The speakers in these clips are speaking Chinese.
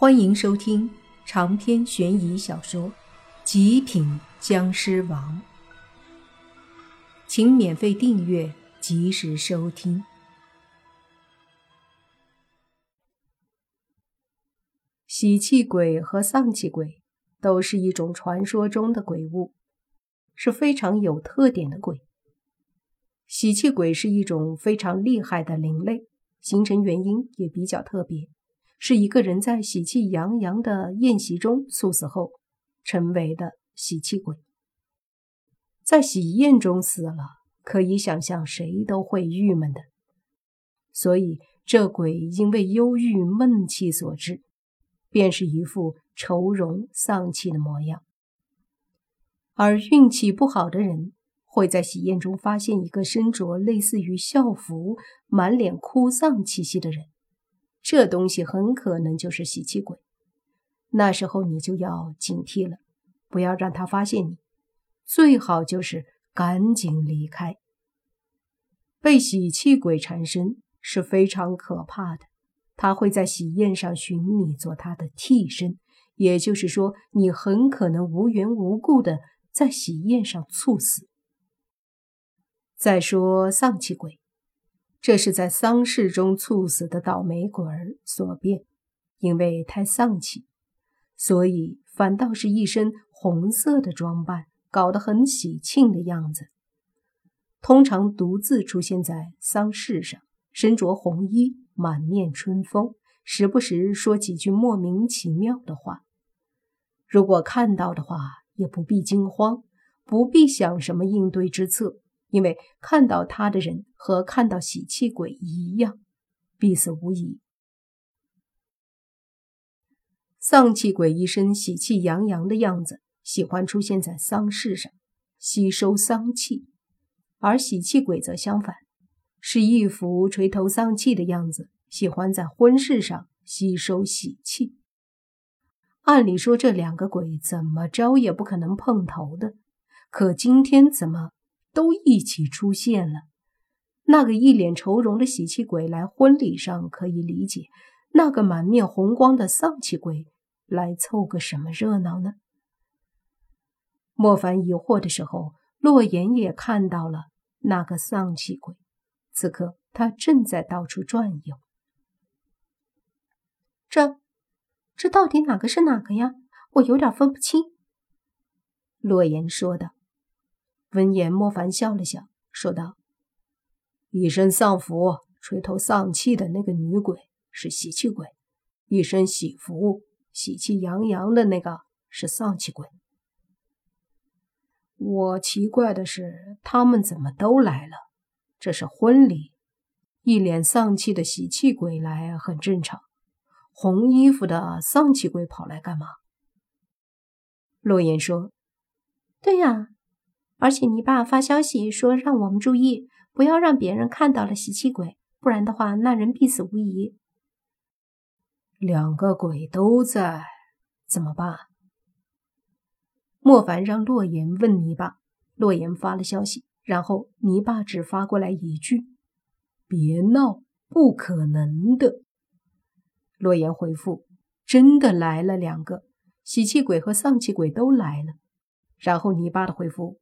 欢迎收听长篇悬疑小说《极品僵尸王》，请免费订阅，及时收听。喜气鬼和丧气鬼都是一种传说中的鬼物，是非常有特点的鬼。喜气鬼是一种非常厉害的灵类，形成原因也比较特别。是一个人在喜气洋洋的宴席中猝死后成为的喜气鬼，在喜宴中死了，可以想象谁都会郁闷的。所以这鬼因为忧郁闷气所致，便是一副愁容丧气的模样。而运气不好的人，会在喜宴中发现一个身着类似于校服、满脸哭丧气息的人。这东西很可能就是喜气鬼，那时候你就要警惕了，不要让他发现你，最好就是赶紧离开。被喜气鬼缠身是非常可怕的，他会在喜宴上寻你做他的替身，也就是说，你很可能无缘无故的在喜宴上猝死。再说丧气鬼。这是在丧事中猝死的倒霉鬼儿所变，因为太丧气，所以反倒是一身红色的装扮，搞得很喜庆的样子。通常独自出现在丧事上，身着红衣，满面春风，时不时说几句莫名其妙的话。如果看到的话，也不必惊慌，不必想什么应对之策。因为看到他的人和看到喜气鬼一样，必死无疑。丧气鬼一身喜气洋洋的样子，喜欢出现在丧事上，吸收丧气；而喜气鬼则相反，是一副垂头丧气的样子，喜欢在婚事上吸收喜气。按理说，这两个鬼怎么着也不可能碰头的，可今天怎么？都一起出现了。那个一脸愁容的喜气鬼来婚礼上可以理解，那个满面红光的丧气鬼来凑个什么热闹呢？莫凡疑惑的时候，洛言也看到了那个丧气鬼。此刻他正在到处转悠。这，这到底哪个是哪个呀？我有点分不清。洛言说道。闻言，莫凡笑了笑，说道：“一身丧服、垂头丧气的那个女鬼是喜气鬼，一身喜服、喜气洋洋的那个是丧气鬼。我奇怪的是，他们怎么都来了？这是婚礼，一脸丧气的喜气鬼来很正常，红衣服的丧气鬼跑来干嘛？”洛言说：“对呀。”而且你爸发消息说让我们注意，不要让别人看到了喜气鬼，不然的话那人必死无疑。两个鬼都在，怎么办？莫凡让洛言问泥巴，洛言发了消息，然后泥巴只发过来一句：“别闹，不可能的。”洛言回复：“真的来了两个，喜气鬼和丧气鬼都来了。”然后泥巴的回复。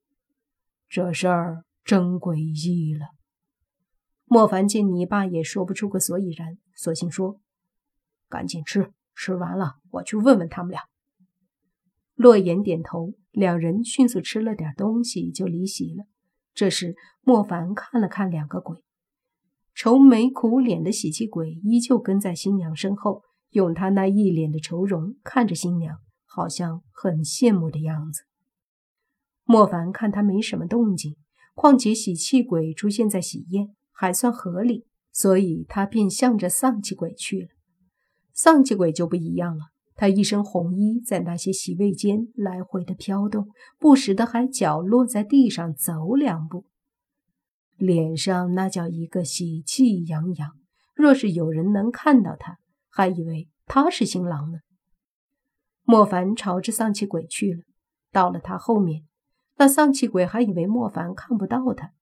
这事儿真诡异了。莫凡见你爸也说不出个所以然，索性说：“赶紧吃，吃完了我去问问他们俩。”洛言点头，两人迅速吃了点东西就离席了。这时，莫凡看了看两个鬼，愁眉苦脸的喜气鬼依旧跟在新娘身后，用他那一脸的愁容看着新娘，好像很羡慕的样子。莫凡看他没什么动静，况且喜气鬼出现在喜宴还算合理，所以他便向着丧气鬼去了。丧气鬼就不一样了，他一身红衣，在那些席位间来回的飘动，不时的还脚落在地上走两步，脸上那叫一个喜气洋洋。若是有人能看到他，还以为他是新郎呢。莫凡朝着丧气鬼去了，到了他后面。那丧气鬼还以为莫凡看不到他，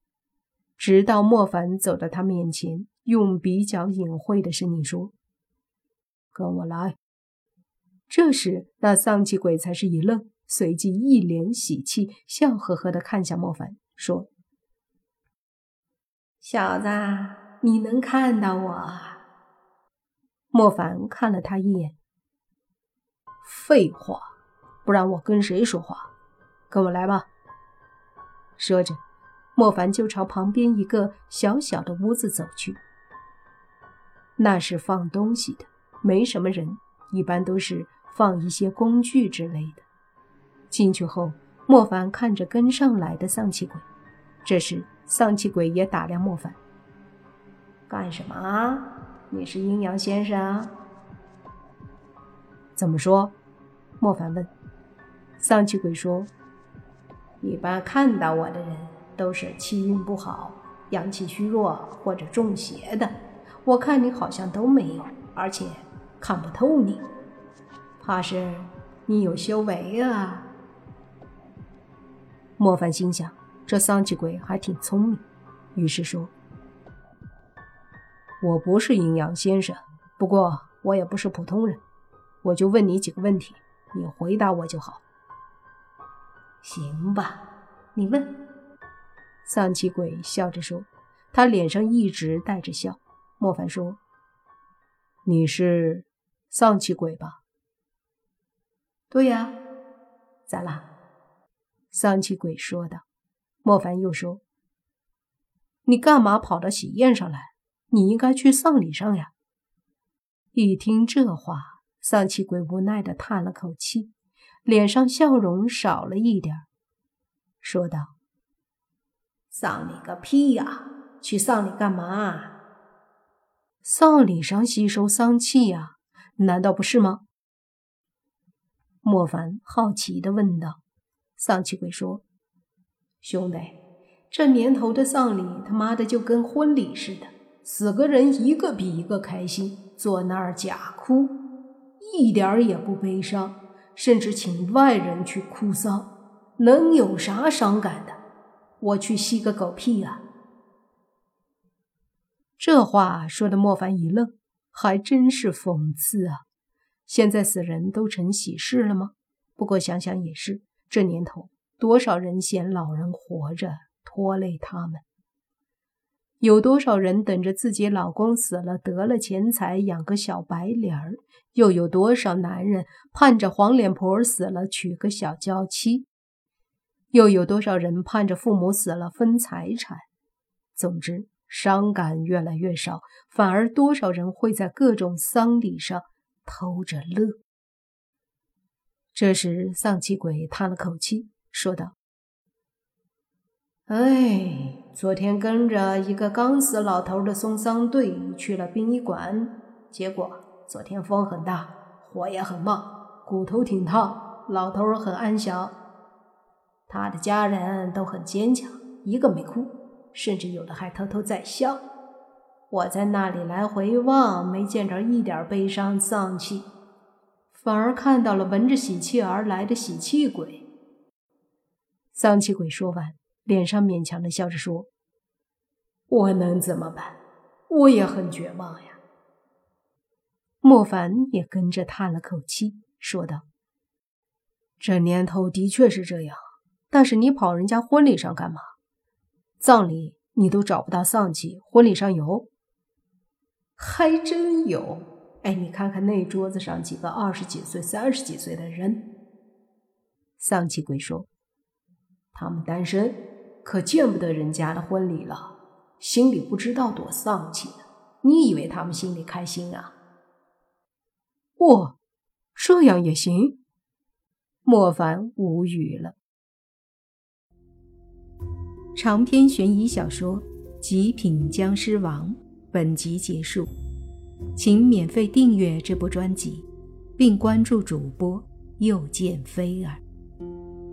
直到莫凡走到他面前，用比较隐晦的声音说：“跟我来。”这时，那丧气鬼才是一愣，随即一脸喜气，笑呵呵地看向莫凡，说：“小子，你能看到我？”莫凡看了他一眼：“废话，不然我跟谁说话？跟我来吧。”说着，莫凡就朝旁边一个小小的屋子走去。那是放东西的，没什么人，一般都是放一些工具之类的。进去后，莫凡看着跟上来的丧气鬼。这时，丧气鬼也打量莫凡：“干什么？你是阴阳先生？”“怎么说？”莫凡问。丧气鬼说：“一般看到我的人都是气运不好、阳气虚弱或者中邪的。”我看你好像都没有，而且看不透你，怕是你有修为啊。莫凡心想，这丧气鬼还挺聪明，于是说：“我不是阴阳先生，不过我也不是普通人，我就问你几个问题，你回答我就好。”行吧，你问。丧气鬼笑着说，他脸上一直带着笑。莫凡说：“你是丧气鬼吧？”“对呀，咋啦？”丧气鬼说道。莫凡又说：“你干嘛跑到喜宴上来？你应该去丧礼上呀。”一听这话，丧气鬼无奈的叹了口气，脸上笑容少了一点，说道：“丧礼个屁呀！去丧礼干嘛？”丧礼上吸收丧气呀，难道不是吗？莫凡好奇的问道。丧气鬼说：“兄弟，这年头的丧礼他妈的就跟婚礼似的，死个人一个比一个开心，坐那儿假哭，一点也不悲伤，甚至请外人去哭丧，能有啥伤感的？我去吸个狗屁啊！”这话说的莫凡一愣，还真是讽刺啊！现在死人都成喜事了吗？不过想想也是，这年头多少人嫌老人活着拖累他们，有多少人等着自己老公死了得了钱财养个小白脸儿，又有多少男人盼着黄脸婆死了娶个小娇妻，又有多少人盼着父母死了分财产。总之。伤感越来越少，反而多少人会在各种丧礼上偷着乐。这时，丧气鬼叹了口气，说道：“哎，昨天跟着一个刚死老头的送丧队去了殡仪馆，结果昨天风很大，火也很旺，骨头挺烫，老头很安详，他的家人都很坚强，一个没哭。”甚至有的还偷偷在笑。我在那里来回望，没见着一点悲伤丧气，反而看到了闻着喜气而来的喜气鬼。丧气鬼说完，脸上勉强的笑着说：“我能怎么办？我也很绝望呀。”莫凡也跟着叹了口气，说道：“这年头的确是这样，但是你跑人家婚礼上干嘛？”葬礼你都找不到丧气，婚礼上有，还真有。哎，你看看那桌子上几个二十几岁、三十几岁的人。丧气鬼说：“他们单身，可见不得人家的婚礼了，心里不知道多丧气。你以为他们心里开心啊？”哇，这样也行？莫凡无语了。长篇悬疑小说《极品僵尸王》本集结束，请免费订阅这部专辑，并关注主播又见菲儿，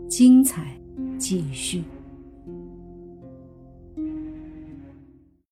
精彩继续。